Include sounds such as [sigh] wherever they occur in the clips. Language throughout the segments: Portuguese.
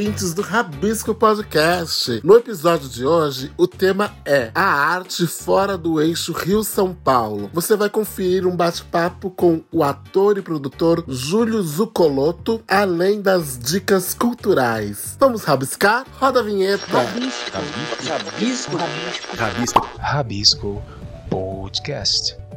ouvintes do Rabisco Podcast. No episódio de hoje, o tema é a arte fora do eixo Rio-São Paulo. Você vai conferir um bate-papo com o ator e produtor Júlio Zucoloto, além das dicas culturais. Vamos rabiscar? Roda a vinheta. Rabisco. Rabisco. Rabisco. Rabisco. Rabisco Podcast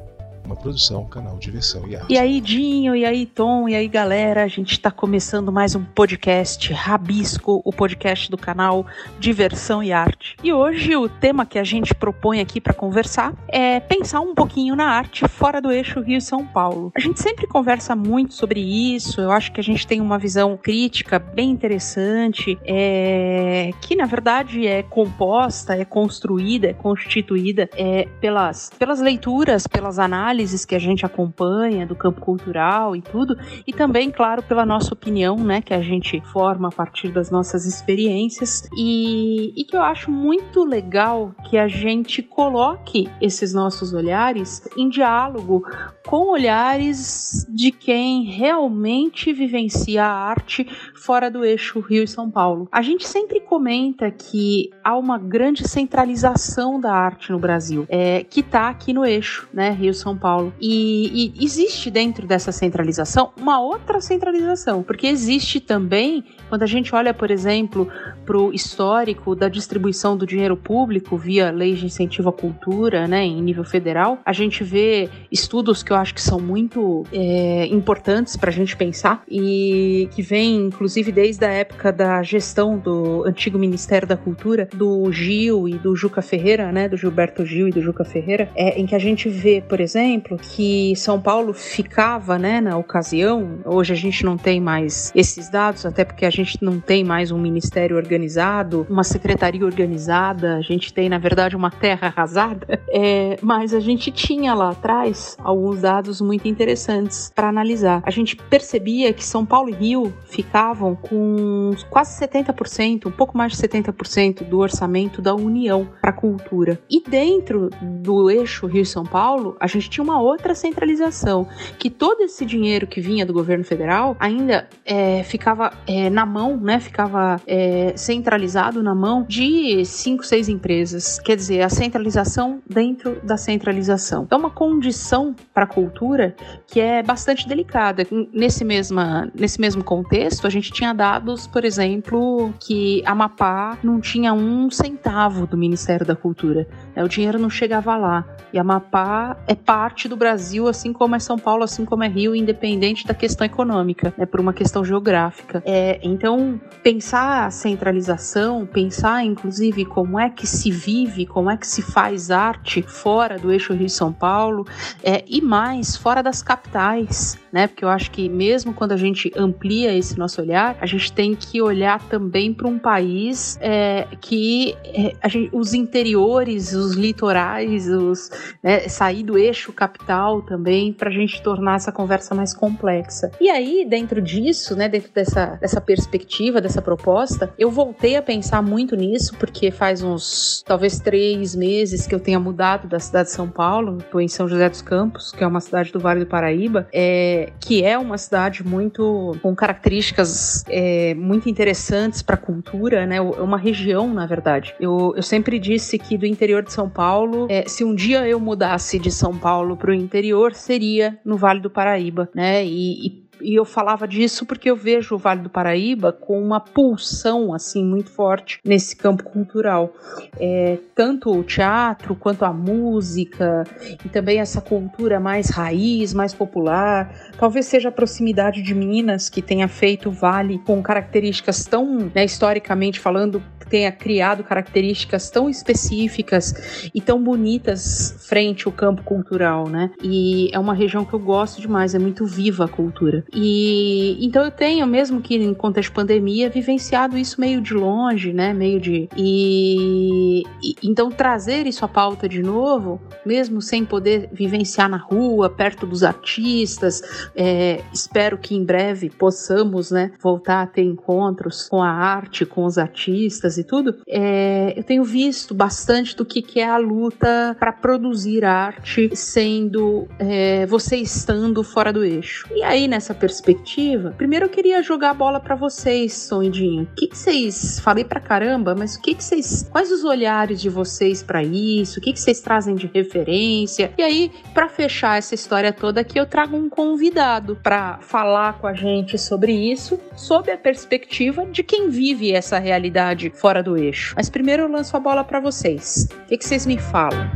uma produção, canal Diversão e Arte. E aí, Dinho, e aí, Tom, e aí, galera, a gente está começando mais um podcast Rabisco, o podcast do canal Diversão e Arte. E hoje o tema que a gente propõe aqui para conversar é pensar um pouquinho na arte fora do eixo Rio-São Paulo. A gente sempre conversa muito sobre isso, eu acho que a gente tem uma visão crítica bem interessante, é... que na verdade é composta, é construída, é constituída é, pelas, pelas leituras, pelas análises análises que a gente acompanha do campo cultural e tudo, e também, claro, pela nossa opinião, né, que a gente forma a partir das nossas experiências. E, e que eu acho muito legal que a gente coloque esses nossos olhares em diálogo com olhares de quem realmente vivencia a arte fora do eixo Rio e São Paulo. A gente sempre comenta que há uma grande centralização da arte no Brasil, é, que está aqui no eixo, né, Rio São Paulo. E, e existe dentro dessa centralização uma outra centralização, porque existe também, quando a gente olha, por exemplo, para o histórico da distribuição do dinheiro público via lei de incentivo à cultura, né, em nível federal, a gente vê estudos que eu acho que são muito é, importantes para a gente pensar e que vem, inclusive, desde a época da gestão do antigo Ministério da Cultura, do Gil e do Juca Ferreira, né, do Gilberto Gil e do Juca Ferreira, é, em que a gente vê, por exemplo, que São Paulo ficava, né, na ocasião, hoje a gente não tem mais esses dados, até porque a gente não tem mais um ministério organizado, uma secretaria organizada, a gente tem, na verdade, uma terra arrasada, [laughs] é, mas a gente tinha lá atrás alguns dados muito interessantes para analisar. A gente percebia que São Paulo e Rio ficavam com quase 70%, um pouco mais de 70% do orçamento da União para cultura. E dentro do eixo Rio-São Paulo, a gente tinha uma outra centralização, que todo esse dinheiro que vinha do governo federal ainda é, ficava é, na mão, né? Ficava é, centralizado na mão de cinco, seis empresas. Quer dizer, a centralização dentro da centralização. É uma condição para a cultura que é bastante delicada. Nesse, mesma, nesse mesmo contexto, a gente tinha dados, por exemplo, que Amapá não tinha um centavo do Ministério da Cultura. Né? O dinheiro não chegava lá. E Amapá é parte parte do Brasil, assim como é São Paulo, assim como é Rio, independente da questão econômica, né, por uma questão geográfica. É, então, pensar a centralização, pensar inclusive como é que se vive, como é que se faz arte fora do eixo Rio-São Paulo é, e mais fora das capitais, né? Porque eu acho que mesmo quando a gente amplia esse nosso olhar, a gente tem que olhar também para um país é, que é, gente, os interiores, os litorais, os, né, sair do eixo capital também, para a gente tornar essa conversa mais complexa. E aí, dentro disso, né, dentro dessa, dessa perspectiva, dessa proposta, eu voltei a pensar muito nisso, porque faz uns, talvez três meses que eu tenha mudado da cidade de São Paulo, estou em São José dos Campos, que é uma cidade do Vale do Paraíba, é, que é uma cidade muito com características é, muito interessantes para a cultura, né, é uma região, na verdade. Eu, eu sempre disse que do interior de São Paulo, é, se um dia eu mudasse de São Paulo para o interior seria no Vale do Paraíba, né? E, e e eu falava disso porque eu vejo o Vale do Paraíba com uma pulsão assim muito forte nesse campo cultural. É, tanto o teatro quanto a música e também essa cultura mais raiz, mais popular. Talvez seja a proximidade de Minas que tenha feito o Vale com características tão, né, historicamente falando, tenha criado características tão específicas e tão bonitas frente ao campo cultural, né? E é uma região que eu gosto demais, é muito viva a cultura. E então eu tenho, mesmo que em contexto de pandemia, vivenciado isso meio de longe, né? Meio de. E, e então trazer isso à pauta de novo, mesmo sem poder vivenciar na rua, perto dos artistas, é, espero que em breve possamos, né? Voltar a ter encontros com a arte, com os artistas e tudo. É, eu tenho visto bastante do que, que é a luta para produzir arte, sendo é, você estando fora do eixo. E aí nessa perspectiva, primeiro eu queria jogar a bola para vocês, Sondinho. O que, vocês. Falei pra caramba, mas o que, vocês. Quais os olhares de vocês para isso? O que, que vocês trazem de referência? E aí, para fechar essa história toda aqui, eu trago um convidado para falar com a gente sobre isso, sob a perspectiva de quem vive essa realidade fora do eixo. Mas primeiro eu lanço a bola para vocês. O que, que vocês me falam?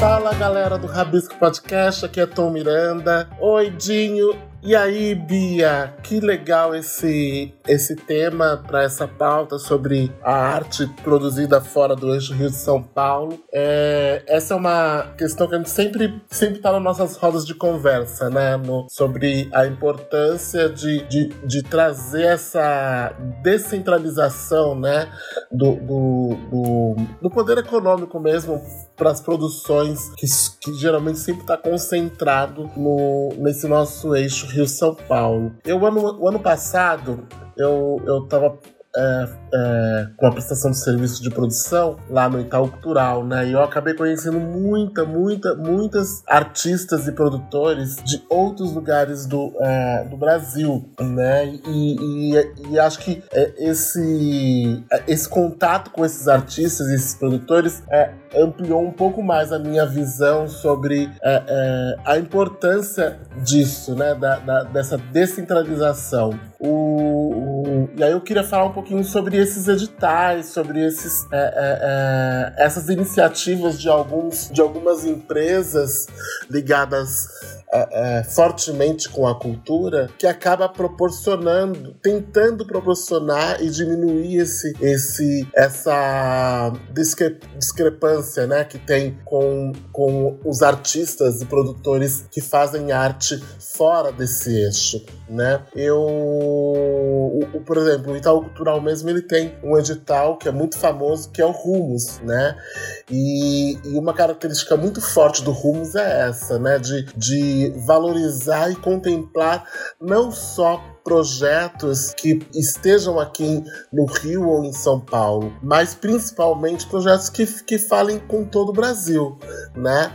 Fala galera do Rabisco Podcast, aqui é Tom Miranda. Oi, Dinho. E aí, Bia, que legal esse, esse tema para essa pauta sobre a arte produzida fora do eixo Rio de São Paulo. É, essa é uma questão que a gente sempre sempre está nas nossas rodas de conversa, né? No, sobre a importância de, de, de, trazer essa descentralização, né? Do, do, do, do poder econômico mesmo para as produções que, que geralmente sempre está concentrado no, nesse nosso eixo Rio-São Paulo. Eu, ano, o ano passado, eu, eu tava é, é, com a prestação de serviço de produção lá no Itaú Cultural, né? E eu acabei conhecendo muita, muita, muitas artistas e produtores de outros lugares do, é, do Brasil, né? E, e, e acho que é, esse, é, esse contato com esses artistas e esses produtores é, ampliou um pouco mais a minha visão sobre a importância disso, né? Da, da, dessa descentralização. O, o, e aí eu queria falar um pouquinho sobre esses editais, sobre esses, é, é, é, essas iniciativas de, alguns, de algumas empresas ligadas é, é, fortemente com a cultura, que acaba proporcionando, tentando proporcionar e diminuir esse, esse, essa discre discrepância né, que tem com, com os artistas e produtores que fazem arte fora desse eixo. Né? Eu, o, o, por exemplo, o Itaú Cultural mesmo ele tem um edital que é muito famoso, que é o Rumos, né? E, e uma característica muito forte do Rumos é essa, né? De, de valorizar e contemplar não só projetos que estejam aqui no Rio ou em São Paulo, mas principalmente projetos que, que falem com todo o Brasil, né?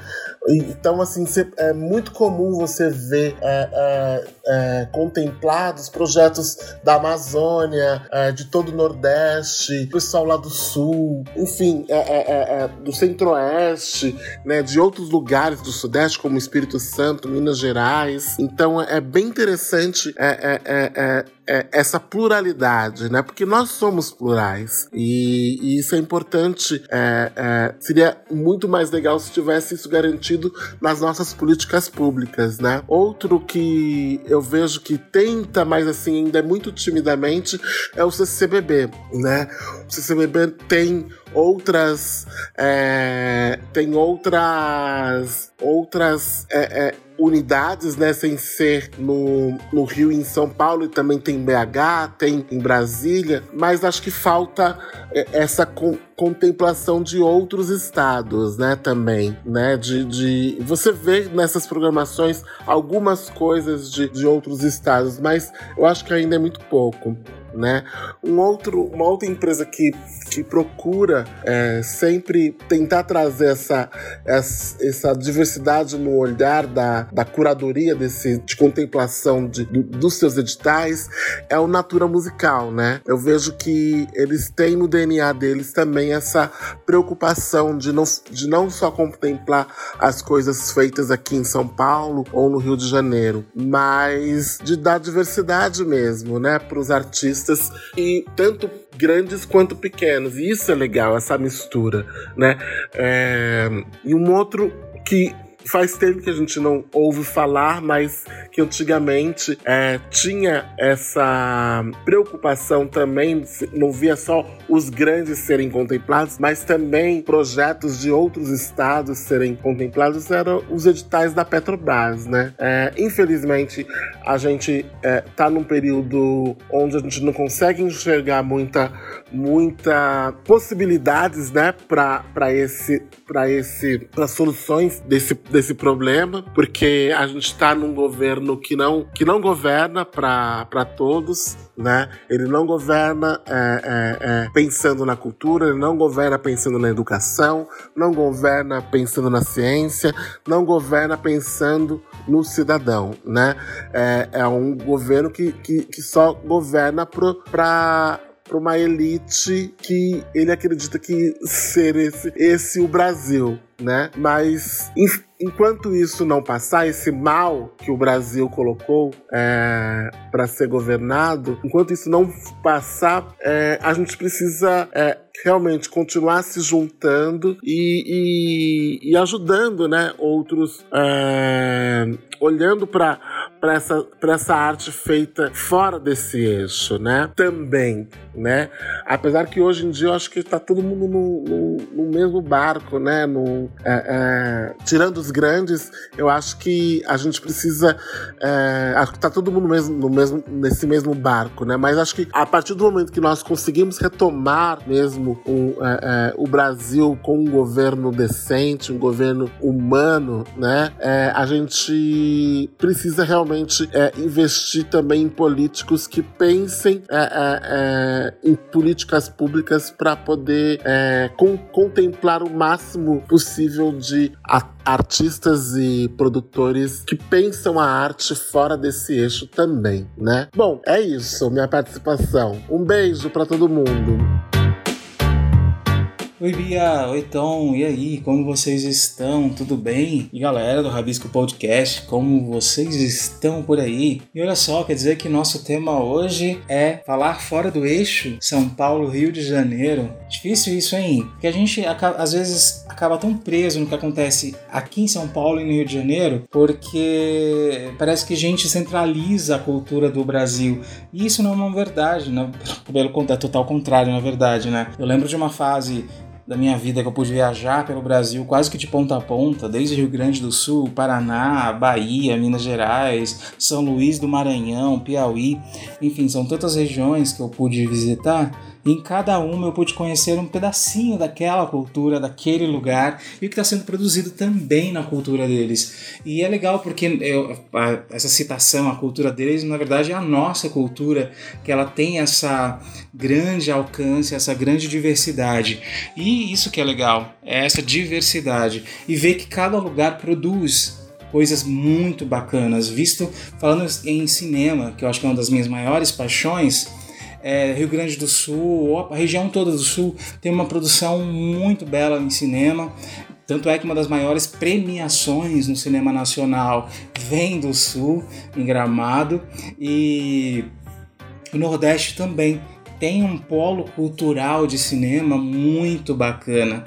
Então, assim, é muito comum você ver é, é, é, contemplados projetos da Amazônia, é, de todo o Nordeste, pessoal lá do Sul, enfim, é, é, do Centro-Oeste, né, de outros lugares do Sudeste, como Espírito Santo, Minas Gerais. Então, é bem interessante é, 呃呃。Essa pluralidade, né? Porque nós somos plurais e, e isso é importante. É, é, seria muito mais legal se tivesse isso garantido nas nossas políticas públicas, né? Outro que eu vejo que tenta, mas assim ainda é muito timidamente, é o CCBB, né? O CCBB tem outras é, tem outras outras é, é, unidades, né, sem ser no, no Rio e em São Paulo, e também tem BH, tem em Brasília, mas acho que falta é, essa con contemplação de outros estados, né, também, né, de, de... você vê nessas programações algumas coisas de, de outros estados, mas eu acho que ainda é muito pouco né? Um outro, uma outra empresa que, que procura é, sempre tentar trazer essa, essa, essa, diversidade no olhar da, da curadoria desse, de contemplação de, do, dos seus editais é o Natura Musical, né? Eu vejo que eles têm no DNA deles também essa preocupação de não, de não só contemplar as coisas feitas aqui em São Paulo ou no Rio de Janeiro, mas de dar diversidade mesmo, né, para os artistas artistas e tanto grandes quanto pequenos. E isso é legal, essa mistura, né? É... E um outro que faz tempo que a gente não ouve falar, mas que antigamente é, tinha essa preocupação também, não via só os grandes serem contemplados, mas também projetos de outros estados serem contemplados, eram os editais da Petrobras, né? É, infelizmente, a gente é, tá num período onde a gente não consegue enxergar muita, muita possibilidades, né, para esse, para esse, para soluções desse desse problema, porque a gente está num governo que não, que não governa para todos, né? Ele não governa é, é, é, pensando na cultura, ele não governa pensando na educação, não governa pensando na ciência, não governa pensando no cidadão, né? É, é um governo que, que, que só governa para para uma elite que ele acredita que ser esse, esse o Brasil, né? Mas enquanto isso não passar, esse mal que o Brasil colocou é, para ser governado, enquanto isso não passar, é, a gente precisa é, realmente continuar se juntando e, e, e ajudando, né, outros, é, olhando para para essa, essa arte feita fora desse eixo, né? Também, né? Apesar que hoje em dia eu acho que está todo mundo no, no, no, mesmo barco, né? No, é, é, tirando os grandes, eu acho que a gente precisa. É, acho que está todo mundo mesmo, no mesmo, nesse mesmo barco, né? Mas acho que a partir do momento que nós conseguimos retomar mesmo é, é, o Brasil com um governo decente, um governo humano, né? É, a gente precisa realmente é, investir também em políticos que pensem é, em políticas públicas para poder com, contemplar o máximo possível de artistas e produtores que pensam a arte fora desse eixo também, né? Bom, é isso, minha participação. Um beijo para todo mundo. Oi Bia, oi Tom, e aí, como vocês estão? Tudo bem? E galera do Rabisco Podcast, como vocês estão por aí? E olha só, quer dizer que nosso tema hoje é falar fora do eixo São Paulo, Rio de Janeiro. Difícil isso, hein? Porque a gente às vezes acaba tão preso no que acontece aqui em São Paulo e no Rio de Janeiro, porque parece que a gente centraliza a cultura do Brasil. E isso não é uma verdade, né? [laughs] pelo contrário, é total contrário, na verdade, né? Eu lembro de uma fase da minha vida que eu pude viajar pelo Brasil quase que de ponta a ponta, desde Rio Grande do Sul, Paraná, Bahia, Minas Gerais, São Luís do Maranhão, Piauí, enfim, são tantas regiões que eu pude visitar em cada uma eu pude conhecer um pedacinho daquela cultura, daquele lugar e o que está sendo produzido também na cultura deles. E é legal porque eu, a, essa citação, a cultura deles, na verdade é a nossa cultura, que ela tem essa grande alcance, essa grande diversidade. E isso que é legal, é essa diversidade. E ver que cada lugar produz coisas muito bacanas. Visto falando em cinema, que eu acho que é uma das minhas maiores paixões, é, Rio Grande do Sul, a região toda do Sul tem uma produção muito bela em cinema. Tanto é que uma das maiores premiações no cinema nacional vem do Sul, em Gramado, e o Nordeste também tem um polo cultural de cinema muito bacana.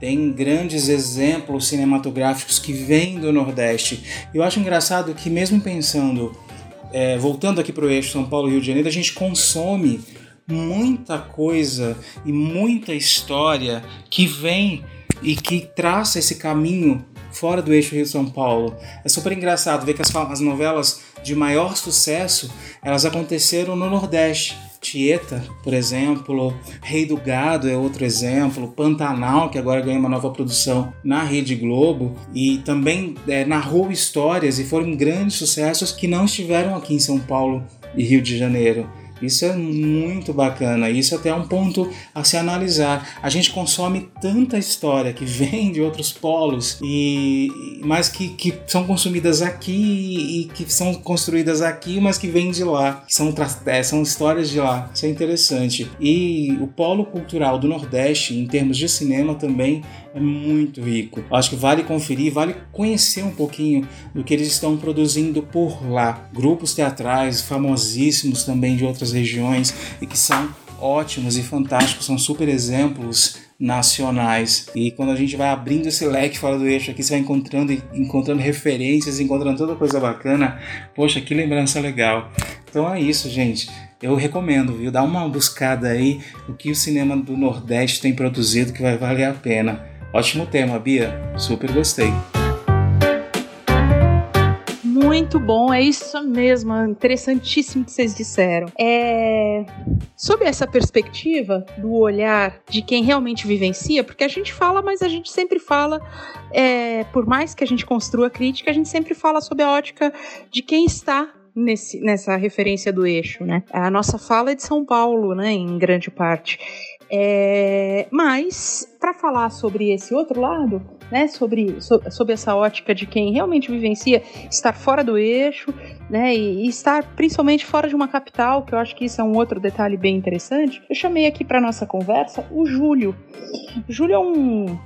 Tem grandes exemplos cinematográficos que vêm do Nordeste. Eu acho engraçado que, mesmo pensando é, voltando aqui para o eixo São Paulo Rio de Janeiro, a gente consome muita coisa e muita história que vem e que traça esse caminho fora do eixo Rio São Paulo. É super engraçado ver que as, as novelas de maior sucesso elas aconteceram no Nordeste. Tieta, por exemplo, Rei do Gado é outro exemplo, Pantanal, que agora ganha uma nova produção na Rede Globo, e também é, narrou histórias e foram grandes sucessos que não estiveram aqui em São Paulo e Rio de Janeiro. Isso é muito bacana, isso até é um ponto a se analisar. A gente consome tanta história que [laughs] vem de outros polos, e mas que, que são consumidas aqui e que são construídas aqui, mas que vêm de lá, que são, é, são histórias de lá. Isso é interessante. E o polo cultural do Nordeste, em termos de cinema, também é muito rico. Acho que vale conferir, vale conhecer um pouquinho do que eles estão produzindo por lá. Grupos teatrais famosíssimos também de outras regiões e que são ótimos e fantásticos, são super exemplos nacionais. E quando a gente vai abrindo esse leque fora do eixo aqui, você vai encontrando, encontrando referências, encontrando toda coisa bacana. Poxa, que lembrança legal. Então é isso, gente. Eu recomendo, viu? Dá uma buscada aí o que o cinema do Nordeste tem produzido que vai valer a pena. Ótimo tema, Bia. Super gostei. Muito bom, é isso mesmo, interessantíssimo que vocês disseram. É... Sob essa perspectiva do olhar de quem realmente vivencia, porque a gente fala, mas a gente sempre fala, é... por mais que a gente construa crítica, a gente sempre fala sob a ótica de quem está Nesse, nessa referência do eixo, né? A nossa fala é de São Paulo, né, em grande parte. É, mas, para falar sobre esse outro lado, né, sobre, so, sobre essa ótica de quem realmente vivencia estar fora do eixo, né, e, e, estar principalmente fora de uma capital, que eu acho que isso é um outro detalhe bem interessante, eu chamei aqui para nossa conversa o Júlio. O Júlio é um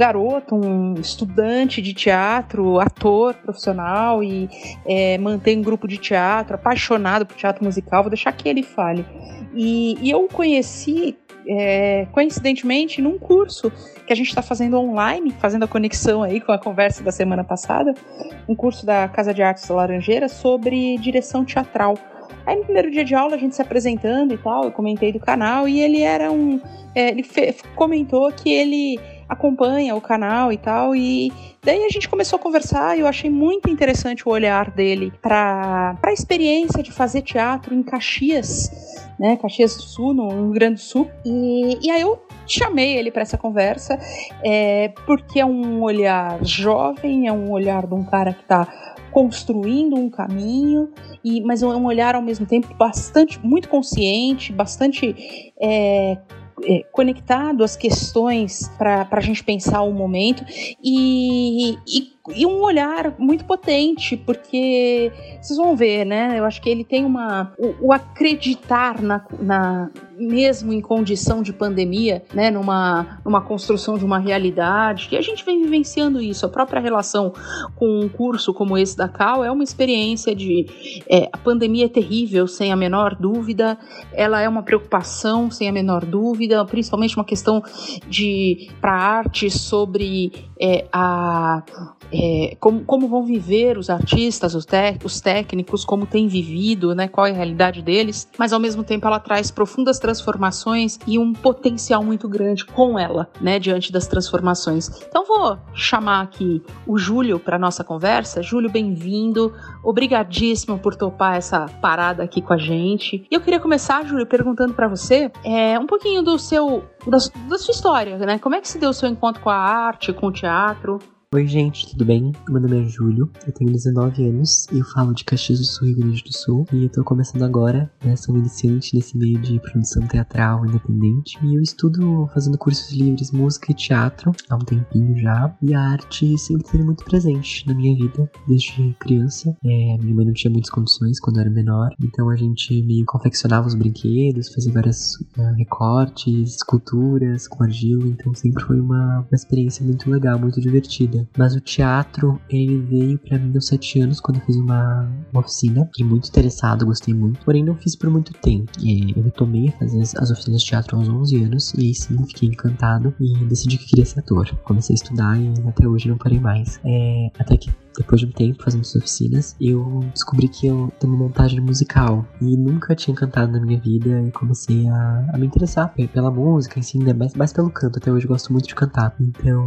garoto, um estudante de teatro, ator profissional e é, mantém um grupo de teatro, apaixonado por teatro musical. Vou deixar que ele fale. E, e eu o conheci é, coincidentemente, num curso que a gente está fazendo online, fazendo a conexão aí com a conversa da semana passada, um curso da Casa de Artes Laranjeira sobre direção teatral. Aí no primeiro dia de aula a gente se apresentando e tal, eu comentei do canal e ele era um. É, ele comentou que ele acompanha o canal e tal. E daí a gente começou a conversar e eu achei muito interessante o olhar dele para a experiência de fazer teatro em Caxias, né? Caxias do Sul, no Rio Grande do Sul. E, e aí eu chamei ele para essa conversa é, porque é um olhar jovem, é um olhar de um cara que está construindo um caminho, e, mas é um olhar ao mesmo tempo bastante, muito consciente, bastante é, é, conectado às questões para a gente pensar o momento. E, e e um olhar muito potente, porque vocês vão ver, né? Eu acho que ele tem uma. O, o acreditar na, na, mesmo em condição de pandemia, né? Numa, numa construção de uma realidade, que a gente vem vivenciando isso. A própria relação com um curso como esse da Cal é uma experiência de. É, a pandemia é terrível, sem a menor dúvida, ela é uma preocupação, sem a menor dúvida, principalmente uma questão de para arte sobre é, a é, como, como vão viver os artistas, os, os técnicos, como têm vivido, né, qual é a realidade deles, mas ao mesmo tempo ela traz profundas transformações e um potencial muito grande com ela, né, diante das transformações. Então vou chamar aqui o Júlio para nossa conversa. Júlio, bem-vindo, obrigadíssimo por topar essa parada aqui com a gente. E eu queria começar, Júlio, perguntando para você é, um pouquinho do seu da, da sua história, né? Como é que se deu o seu encontro com a arte, com o teatro? Oi, gente, tudo bem? Meu nome é Júlio, eu tenho 19 anos e eu falo de Caxias do Sul, Rio Grande do Sul. E eu tô começando agora, né? Sou iniciante nesse meio de produção teatral independente. E eu estudo fazendo cursos livres, música e teatro há um tempinho já. E a arte sempre esteve muito presente na minha vida, desde criança. É, minha mãe não tinha muitas condições quando eu era menor, então a gente meio confeccionava os brinquedos, fazia vários uh, recortes, esculturas com argila. Então sempre foi uma, uma experiência muito legal, muito divertida. Mas o teatro, ele veio para mim aos sete anos, quando eu fiz uma, uma oficina. Fiquei muito interessado, gostei muito. Porém, não fiz por muito tempo. E eu retomei a fazer as, as oficinas de teatro aos 11 anos. E aí sim, fiquei encantado e decidi que queria ser ator. Comecei a estudar e até hoje não parei mais. É, até que depois de um tempo fazendo essas oficinas, eu descobri que eu tenho montagem musical e nunca tinha cantado na minha vida e comecei a, a me interessar pela música, assim, né? mais, mais pelo canto. Até hoje eu gosto muito de cantar. Então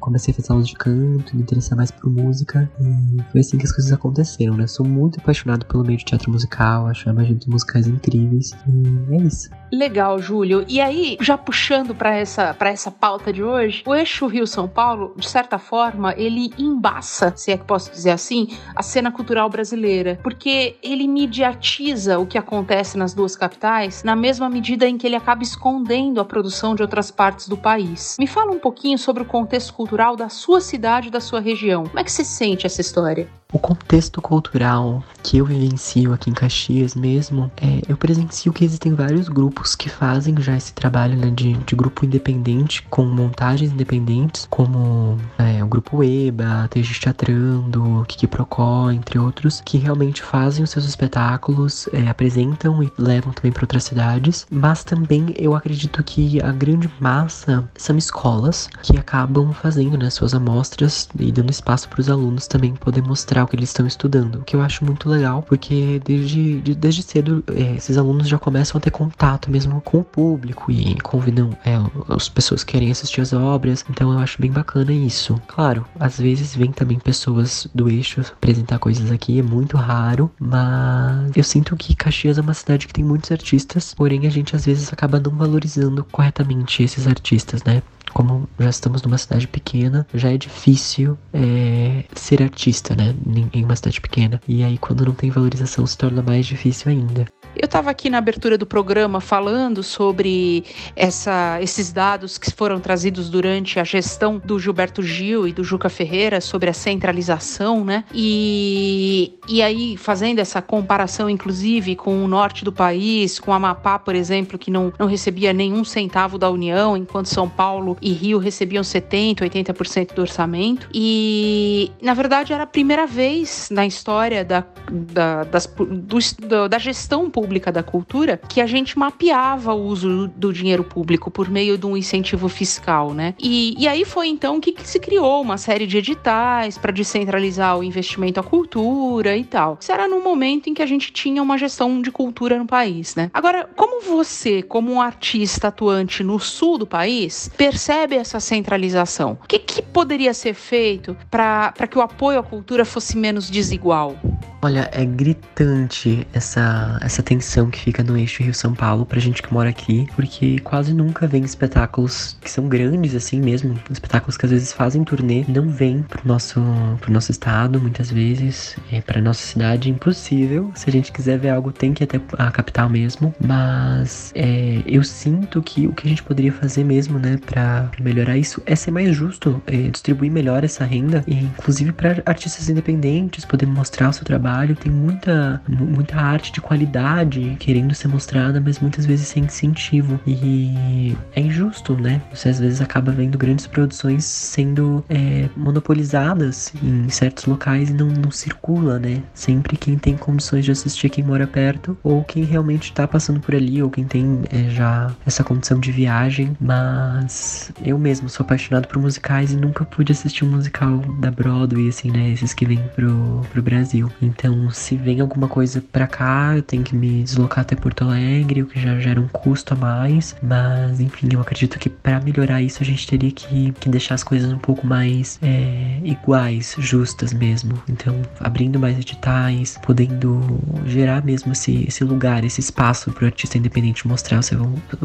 comecei a fazer aulas de canto, me interessar mais por música e foi assim que as coisas aconteceram, né? Sou muito apaixonado pelo meio de teatro musical, acho a magia dos musicais incríveis e é isso. Legal, Júlio. E aí, já puxando para essa, essa pauta de hoje, o eixo Rio-São Paulo, de certa forma, ele embaça, se é que posso dizer assim, a cena cultural brasileira, porque ele mediatiza o que acontece nas duas capitais na mesma medida em que ele acaba escondendo a produção de outras partes do país. Me fala um pouquinho sobre o contexto cultural da sua cidade e da sua região. Como é que você sente essa história? O contexto cultural que eu vivencio aqui em Caxias mesmo, é, eu presencio que existem vários grupos que fazem já esse trabalho né, de, de grupo independente, com montagens independentes, como é, o grupo EBA, TG Teatrando, Kiki Procó, entre outros, que realmente fazem os seus espetáculos, é, apresentam e levam também para outras cidades, mas também eu acredito que a grande massa são escolas que acabam fazendo né, suas amostras e dando espaço para os alunos também poder mostrar o que eles estão estudando, o que eu acho muito legal, porque desde, de, desde cedo é, esses alunos já começam a ter contato mesmo com o público e convidam é, as pessoas que querem assistir as obras, então eu acho bem bacana isso. Claro, às vezes vem também pessoas do eixo apresentar coisas aqui, é muito raro, mas eu sinto que Caxias é uma cidade que tem muitos artistas, porém a gente às vezes acaba não valorizando corretamente esses artistas, né? Como já estamos numa cidade pequena, já é difícil é, ser artista, né? Em uma cidade pequena. E aí, quando não tem valorização, se torna mais difícil ainda. Eu estava aqui na abertura do programa falando sobre essa, esses dados que foram trazidos durante a gestão do Gilberto Gil e do Juca Ferreira sobre a centralização, né? E, e aí, fazendo essa comparação, inclusive, com o norte do país, com Amapá, por exemplo, que não, não recebia nenhum centavo da União, enquanto São Paulo e Rio recebiam 70%, 80% do orçamento. E, na verdade, era a primeira vez na história da, da, das, do, da gestão pública pública da cultura que a gente mapeava o uso do dinheiro público por meio de um incentivo fiscal, né? E, e aí foi então que, que se criou uma série de editais para descentralizar o investimento à cultura e tal. Isso era num momento em que a gente tinha uma gestão de cultura no país, né? Agora, como você, como um artista atuante no sul do país, percebe essa centralização? O que, que poderia ser feito para que o apoio à cultura fosse menos desigual? Olha, é gritante essa, essa tensão que fica no eixo Rio-São Paulo pra gente que mora aqui, porque quase nunca vem espetáculos que são grandes assim mesmo, espetáculos que às vezes fazem turnê, não vêm pro nosso, pro nosso estado, muitas vezes, é, pra nossa cidade, impossível. Se a gente quiser ver algo, tem que ir até a capital mesmo, mas é, eu sinto que o que a gente poderia fazer mesmo, né, pra, melhorar isso, é ser mais justo, é, distribuir melhor essa renda, e inclusive para artistas independentes poder mostrar o seu trabalho. Tem muita, muita arte de qualidade querendo ser mostrada, mas muitas vezes sem incentivo. E é injusto, né? Você às vezes acaba vendo grandes produções sendo é, monopolizadas em certos locais e não, não circula, né? Sempre quem tem condições de assistir quem mora perto, ou quem realmente tá passando por ali, ou quem tem é, já essa condição de viagem. Mas eu mesmo sou apaixonado por musicais e nunca pude assistir um musical da Broadway, assim, né? Esses que vêm pro, pro Brasil. Então se vem alguma coisa para cá, eu tenho que me deslocar até Porto Alegre, o que já gera um custo a mais. Mas, enfim, eu acredito que para melhorar isso a gente teria que, que deixar as coisas um pouco mais é, iguais, justas mesmo. Então, abrindo mais editais, podendo gerar mesmo esse, esse lugar, esse espaço para o artista independente mostrar o seu,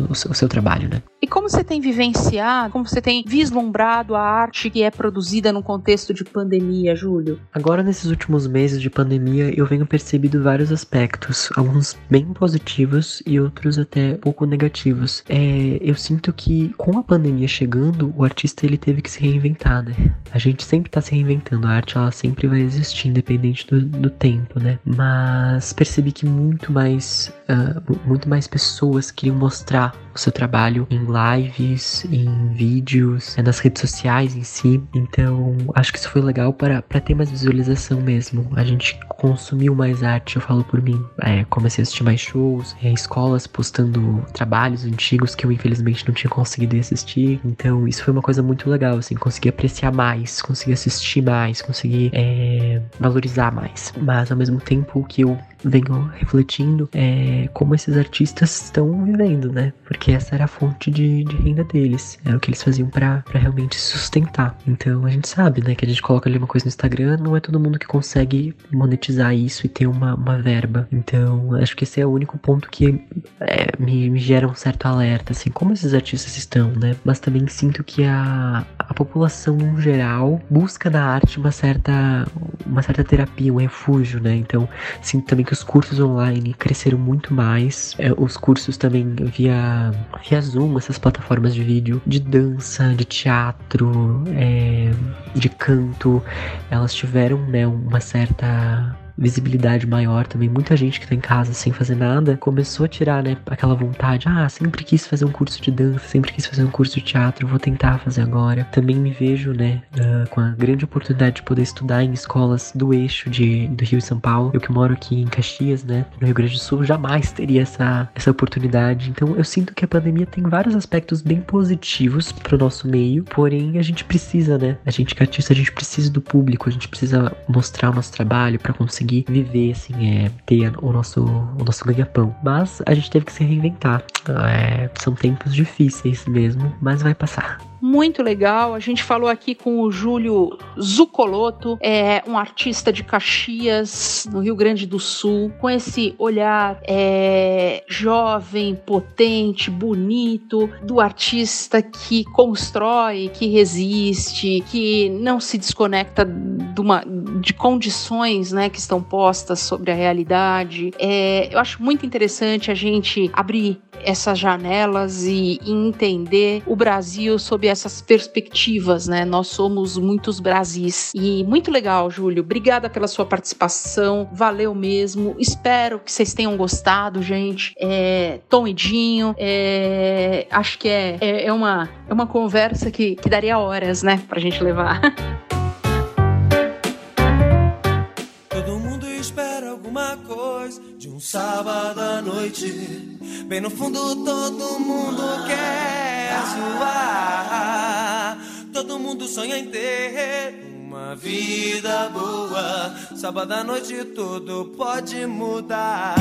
o, seu, o seu trabalho, né? E como você tem vivenciado, como você tem vislumbrado a arte que é produzida no contexto de pandemia, Júlio? Agora, nesses últimos meses de pandemia, pandemia eu venho percebido vários aspectos, alguns bem positivos e outros até pouco negativos. É, eu sinto que com a pandemia chegando, o artista ele teve que se reinventar, né? A gente sempre tá se reinventando, a arte ela sempre vai existir, independente do, do tempo, né? Mas percebi que muito mais, uh, muito mais pessoas queriam mostrar seu trabalho em lives, em vídeos, né, nas redes sociais em si. Então, acho que isso foi legal para, para ter mais visualização mesmo. A gente consumiu mais arte, eu falo por mim. É, comecei a assistir mais shows, é, escolas postando trabalhos antigos que eu infelizmente não tinha conseguido assistir. Então, isso foi uma coisa muito legal, assim, conseguir apreciar mais, conseguir assistir mais, conseguir é, valorizar mais. Mas ao mesmo tempo que eu venho refletindo é, como esses artistas estão vivendo, né? Porque essa era a fonte de, de renda deles, era o que eles faziam para realmente sustentar. Então a gente sabe, né, que a gente coloca ali uma coisa no Instagram, não é todo mundo que consegue monetizar isso e ter uma, uma verba. Então acho que esse é o único ponto que é, me, me gera um certo alerta, assim, como esses artistas estão, né? Mas também sinto que a, a população no geral busca na arte uma certa, uma certa terapia, um refúgio, né? Então sinto também que os cursos online cresceram muito mais. É, os cursos também via, via Zoom, essas plataformas de vídeo, de dança, de teatro, é, de canto, elas tiveram né, uma certa visibilidade maior também. Muita gente que tá em casa sem fazer nada começou a tirar, né, aquela vontade. Ah, sempre quis fazer um curso de dança, sempre quis fazer um curso de teatro, vou tentar fazer agora. Também me vejo, né, uh, com a grande oportunidade de poder estudar em escolas do eixo de, do Rio e São Paulo. Eu que moro aqui em Caxias, né, no Rio Grande do Sul, jamais teria essa, essa oportunidade. Então eu sinto que a pandemia tem vários aspectos bem positivos pro nosso meio, porém a gente precisa, né, a gente que é artista, a gente precisa do público, a gente precisa mostrar o nosso trabalho para conseguir viver, assim, é, ter o nosso, o nosso ganha-pão. Mas a gente teve que se reinventar. É, são tempos difíceis mesmo, mas vai passar muito legal. A gente falou aqui com o Júlio Zucoloto, é um artista de Caxias, no Rio Grande do Sul, com esse olhar é, jovem, potente, bonito, do artista que constrói, que resiste, que não se desconecta de, uma, de condições né, que estão postas sobre a realidade. É, eu acho muito interessante a gente abrir essas janelas e, e entender o Brasil sob essas perspectivas, né? Nós somos muitos Brasis. E muito legal, Júlio. Obrigada pela sua participação. Valeu mesmo. Espero que vocês tenham gostado, gente. É, Tom e Dinho. É, acho que é, é, é, uma, é uma conversa que, que daria horas, né? Pra gente levar. [laughs] um sábado à noite. Bem no fundo, todo mundo quer zoar. Todo mundo sonha em ter uma vida boa. Sábado à noite, tudo pode mudar.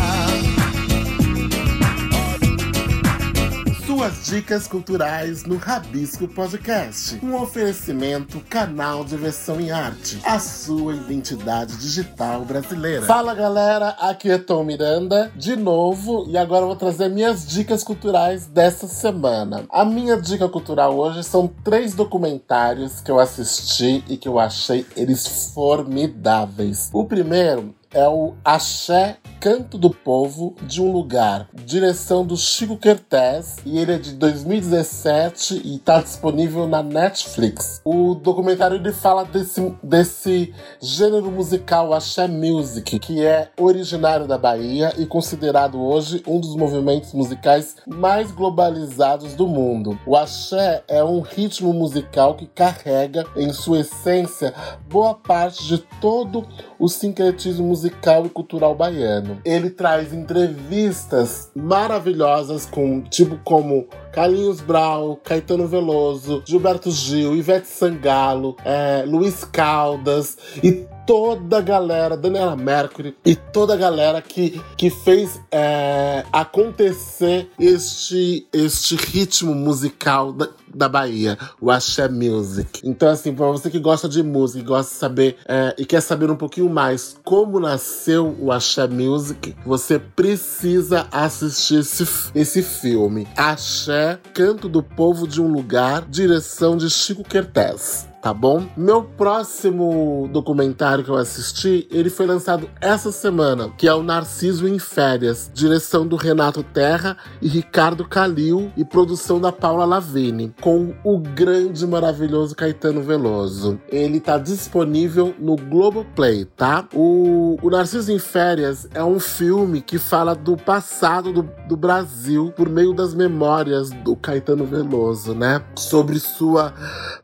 Suas dicas culturais no Rabisco Podcast. Um oferecimento canal de versão em arte. A sua identidade digital brasileira. Fala galera, aqui é Tom Miranda, de novo, e agora eu vou trazer minhas dicas culturais dessa semana. A minha dica cultural hoje são três documentários que eu assisti e que eu achei eles formidáveis. O primeiro é o Axé Canto do Povo de um Lugar, direção do Chico Kertés, e ele é de 2017 e está disponível na Netflix. O documentário ele fala desse, desse gênero musical Axé Music, que é originário da Bahia e considerado hoje um dos movimentos musicais mais globalizados do mundo. O Axé é um ritmo musical que carrega em sua essência boa parte de todo o sincretismo musical e cultural baiano. Ele traz entrevistas maravilhosas com tipo como Carlinhos Brau, Caetano Veloso, Gilberto Gil, Ivete Sangalo, é, Luiz Caldas e toda a galera, Daniela Mercury e toda a galera que, que fez é, acontecer este, este ritmo musical da, da Bahia, o Axé Music. Então, assim, pra você que gosta de música, gosta de saber é, e quer saber um pouquinho mais como nasceu o Axé Music, você precisa assistir esse, esse filme. Axé, Canto do Povo de um Lugar, direção de Chico Kertés tá bom? Meu próximo documentário que eu assisti, ele foi lançado essa semana, que é o Narciso em Férias, direção do Renato Terra e Ricardo Calil e produção da Paula Lavini, com o grande maravilhoso Caetano Veloso. Ele tá disponível no Globoplay, tá? O, o Narciso em Férias é um filme que fala do passado do, do Brasil por meio das memórias do Caetano Veloso, né? Sobre sua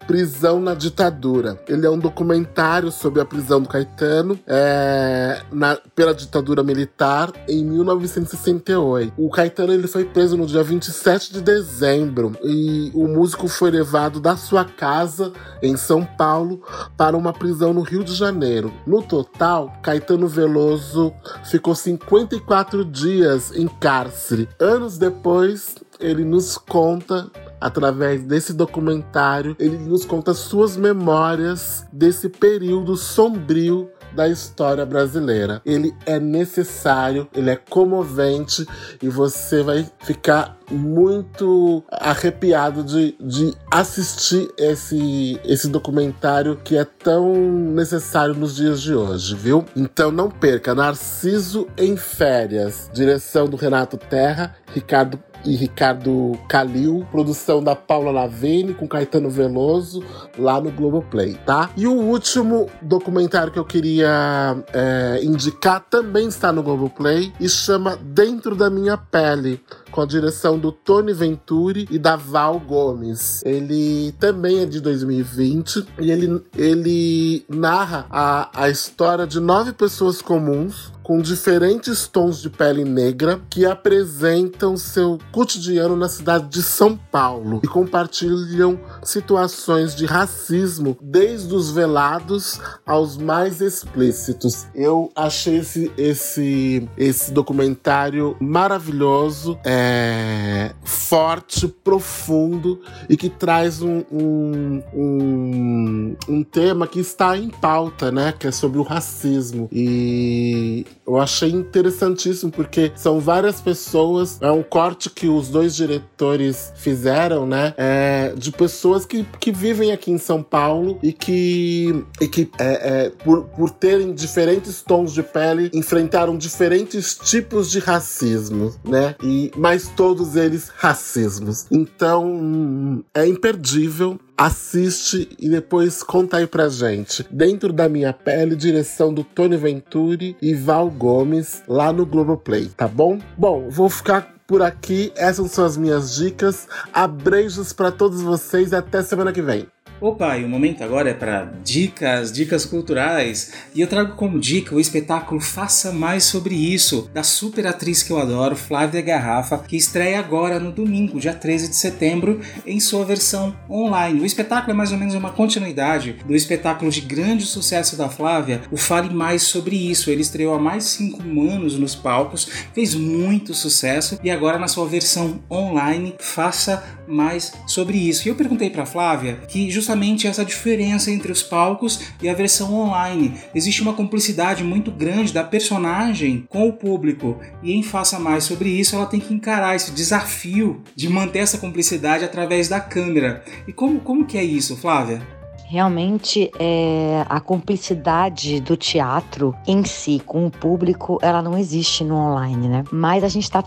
prisão na ditadura. Ele é um documentário sobre a prisão do Caetano é, na, pela ditadura militar em 1968. O Caetano ele foi preso no dia 27 de dezembro e o músico foi levado da sua casa em São Paulo para uma prisão no Rio de Janeiro. No total, Caetano Veloso ficou 54 dias em cárcere. Anos depois, ele nos conta através desse documentário, ele nos conta suas memórias desse período sombrio da história brasileira. Ele é necessário, ele é comovente e você vai ficar muito arrepiado de, de assistir esse, esse documentário que é tão necessário nos dias de hoje, viu? Então não perca Narciso em Férias, direção do Renato Terra, Ricardo e Ricardo Calil, produção da Paula Lavene com Caetano Veloso, lá no Globoplay, tá? E o último documentário que eu queria é, indicar também está no Globoplay e chama Dentro da Minha Pele com a direção do Tony Venturi e da Val Gomes. Ele também é de 2020 e ele, ele narra a, a história de nove pessoas comuns com diferentes tons de pele negra que apresentam seu cotidiano na cidade de São Paulo e compartilham situações de racismo, desde os velados aos mais explícitos. Eu achei esse, esse, esse documentário maravilhoso, é, forte, profundo e que traz um, um, um, um tema que está em pauta, né? Que é sobre o racismo. E eu achei interessantíssimo porque são várias pessoas, é um corte que os dois diretores fizeram, né? É, de pessoas que, que vivem aqui em São Paulo e que, e que é, é, por, por terem diferentes tons de pele, enfrentaram diferentes tipos de racismo, né? E, mas todos eles racismos. Então é imperdível assiste e depois conta aí pra gente. Dentro da minha pele, direção do Tony Venturi e Val Gomes, lá no Globoplay, tá bom? Bom, vou ficar por aqui. Essas são as minhas dicas. Abreijos para todos vocês e até semana que vem. Opa, e o momento agora é para dicas, dicas culturais. E eu trago como dica o espetáculo Faça Mais Sobre Isso, da super atriz que eu adoro, Flávia Garrafa, que estreia agora no domingo, dia 13 de setembro, em sua versão online. O espetáculo é mais ou menos uma continuidade do espetáculo de grande sucesso da Flávia, o Fale Mais Sobre Isso. Ele estreou há mais 5 anos nos palcos, fez muito sucesso e agora na sua versão online, faça mais sobre isso. E eu perguntei para Flávia que justamente essa diferença entre os palcos e a versão online. Existe uma cumplicidade muito grande da personagem com o público. E em Faça Mais sobre isso, ela tem que encarar esse desafio de manter essa cumplicidade através da câmera. E como, como que é isso, Flávia? Realmente, é, a cumplicidade do teatro em si com o público, ela não existe no online, né? Mas a gente está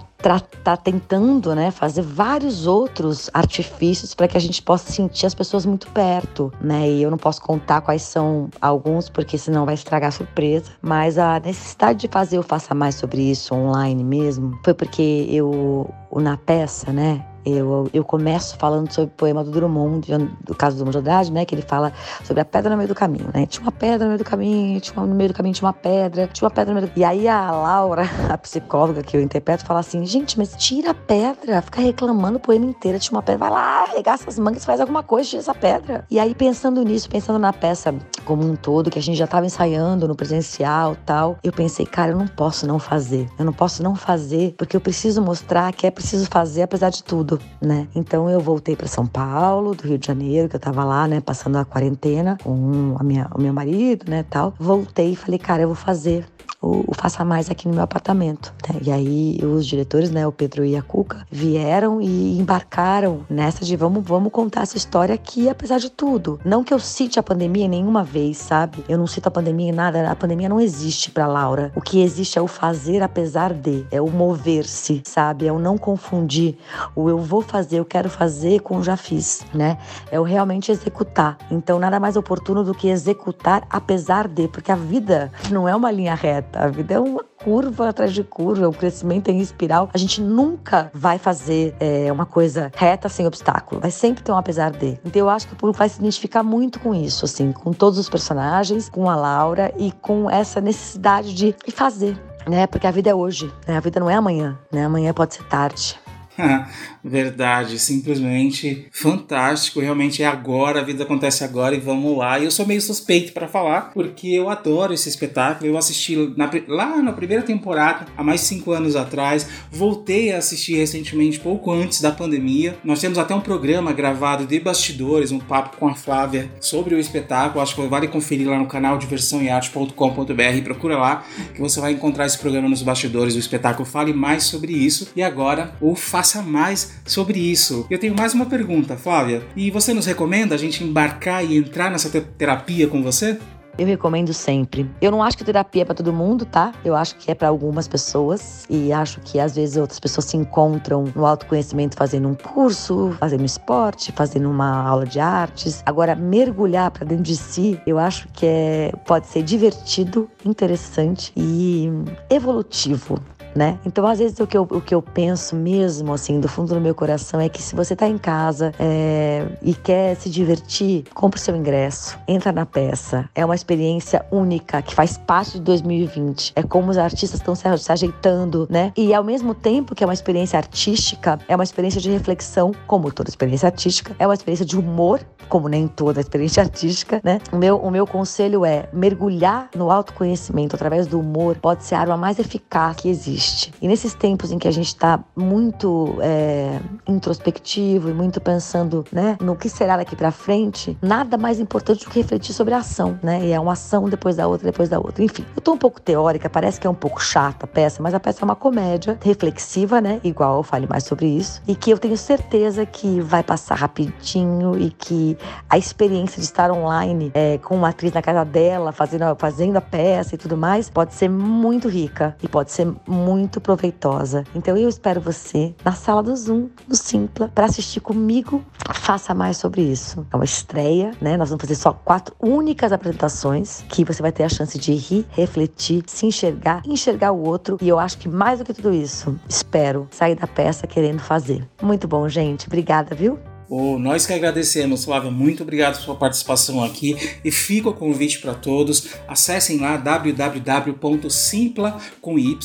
tá tentando, né, fazer vários outros artifícios para que a gente possa sentir as pessoas muito perto, né? E eu não posso contar quais são alguns, porque senão vai estragar a surpresa. Mas a necessidade de fazer eu faça mais sobre isso online mesmo foi porque eu, na peça, né? Eu, eu começo falando sobre o poema do Drummond, do caso do Drummond de Andrade, né? Que ele fala sobre a pedra no meio do caminho, né? Tinha uma pedra no meio do caminho, tinha uma, no meio do caminho tinha uma pedra, tinha uma pedra no meio do... E aí a Laura, [laughs] a psicóloga que eu interpreto, fala assim, gente, mas tira a pedra, fica reclamando o poema inteiro, tinha uma pedra, vai lá, arregaça as mangas, faz alguma coisa, tira essa pedra. E aí pensando nisso, pensando na peça como um todo, que a gente já estava ensaiando no presencial tal, eu pensei, cara, eu não posso não fazer. Eu não posso não fazer, porque eu preciso mostrar que é preciso fazer apesar de tudo né? Então eu voltei para São Paulo, do Rio de Janeiro, que eu tava lá, né, passando a quarentena com a minha, o meu marido, né, tal. Voltei e falei, cara, eu vou fazer o, o Faça Mais aqui no meu apartamento. Né? E aí os diretores, né, o Pedro e a Cuca, vieram e embarcaram nessa de vamos, vamos contar essa história aqui, apesar de tudo. Não que eu cite a pandemia nenhuma vez, sabe? Eu não cito a pandemia em nada, a pandemia não existe para Laura. O que existe é o fazer apesar de, é o mover-se, sabe? É o não confundir o eu vou fazer, eu quero fazer com o já fiz, né? É o realmente executar. Então nada mais oportuno do que executar apesar de, porque a vida não é uma linha reta. A vida é uma curva atrás de curva, o crescimento em espiral. A gente nunca vai fazer é, uma coisa reta sem obstáculo. Vai sempre ter um apesar de. Então eu acho que o público vai se identificar muito com isso, assim, com todos os personagens, com a Laura e com essa necessidade de fazer. Né? Porque a vida é hoje, né? a vida não é amanhã, né? Amanhã pode ser tarde. [laughs] Verdade, simplesmente fantástico. Realmente é agora, a vida acontece agora e vamos lá. E eu sou meio suspeito para falar, porque eu adoro esse espetáculo. Eu assisti na, lá na primeira temporada, há mais de cinco anos atrás. Voltei a assistir recentemente, pouco antes da pandemia. Nós temos até um programa gravado de bastidores, um papo com a Flávia sobre o espetáculo. Acho que vale conferir lá no canal diversãoearte.com.br. Procura lá que você vai encontrar esse programa nos bastidores do espetáculo. Fale mais sobre isso. E agora, o Faça Mais sobre isso. Eu tenho mais uma pergunta, Flávia. E você nos recomenda a gente embarcar e entrar nessa terapia com você? eu recomendo sempre. Eu não acho que terapia é para todo mundo, tá? Eu acho que é para algumas pessoas e acho que às vezes outras pessoas se encontram no autoconhecimento fazendo um curso, fazendo esporte, fazendo uma aula de artes. Agora mergulhar para dentro de si, eu acho que é pode ser divertido, interessante e evolutivo né? Então, às vezes, o que, eu, o que eu penso mesmo, assim, do fundo do meu coração é que se você tá em casa é, e quer se divertir, compre o seu ingresso, entra na peça. É uma experiência única que faz parte de 2020. É como os artistas estão se, se ajeitando, né? E ao mesmo tempo que é uma experiência artística, é uma experiência de reflexão, como toda experiência artística, é uma experiência de humor, como nem toda experiência [laughs] artística, né? O meu, o meu conselho é mergulhar no autoconhecimento através do humor pode ser a arma mais eficaz que existe existe. E nesses tempos em que a gente está muito é, introspectivo e muito pensando né, no que será daqui para frente, nada mais importante do que refletir sobre a ação, né? E é uma ação depois da outra, depois da outra. Enfim, eu tô um pouco teórica, parece que é um pouco chata a peça, mas a peça é uma comédia reflexiva, né? Igual eu fale mais sobre isso. E que eu tenho certeza que vai passar rapidinho e que a experiência de estar online é, com uma atriz na casa dela, fazendo, fazendo a peça e tudo mais, pode ser muito rica e pode ser muito muito proveitosa. Então eu espero você na sala do Zoom, no Simpla, para assistir comigo. Faça mais sobre isso. É uma estreia, né? Nós vamos fazer só quatro únicas apresentações que você vai ter a chance de rir, refletir, se enxergar, enxergar o outro. E eu acho que mais do que tudo isso, espero sair da peça querendo fazer. Muito bom, gente. Obrigada, viu? Oh, nós que agradecemos, Flávia. Muito obrigado pela sua participação aqui. E fica o convite para todos. Acessem lá www.simpla com y,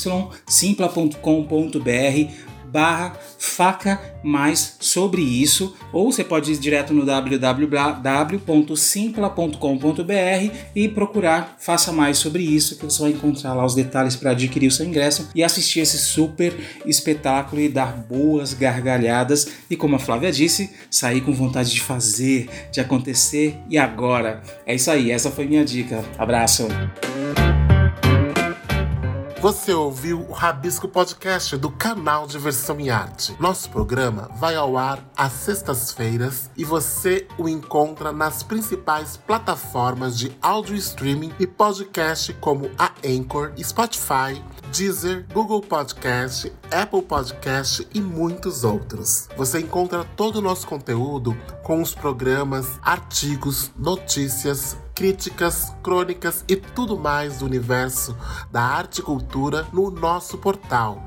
simpla.com.br barra faca mais sobre isso, ou você pode ir direto no www.simpla.com.br e procurar Faça Mais sobre isso, que você vai encontrar lá os detalhes para adquirir o seu ingresso e assistir esse super espetáculo e dar boas gargalhadas e, como a Flávia disse, sair com vontade de fazer, de acontecer e agora. É isso aí, essa foi minha dica. Abraço! Você ouviu o Rabisco Podcast do canal Diversão e Arte. Nosso programa vai ao ar às sextas-feiras e você o encontra nas principais plataformas de áudio streaming e podcast como a Anchor, Spotify, Deezer, Google Podcast, Apple Podcast e muitos outros. Você encontra todo o nosso conteúdo com os programas, artigos, notícias, críticas, crônicas e tudo mais do universo da arte e cultura no nosso portal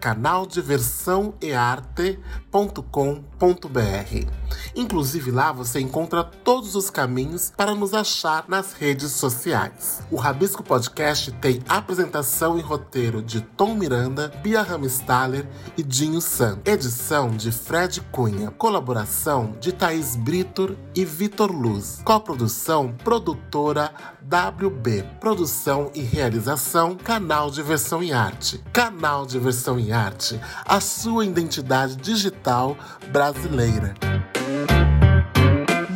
canaldiversãoearte.com.br. Inclusive lá você encontra todos os caminhos para nos achar nas redes sociais. O Rabisco Podcast tem apresentação e roteiro de Tom Miranda, Bia Ramstaller e Dinho San. Edição de Fred Cunha. Colaboração de Thaís Britor e Vitor Luz. Coprodução produtora WB. Produção e realização Canal Diversão e Arte. Canal Diversão e Arte, a sua identidade digital brasileira.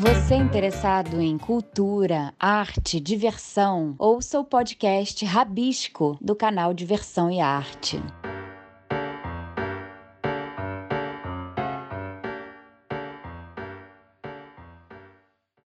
Você interessado em cultura, arte, diversão? Ouça o podcast Rabisco do canal Diversão e Arte.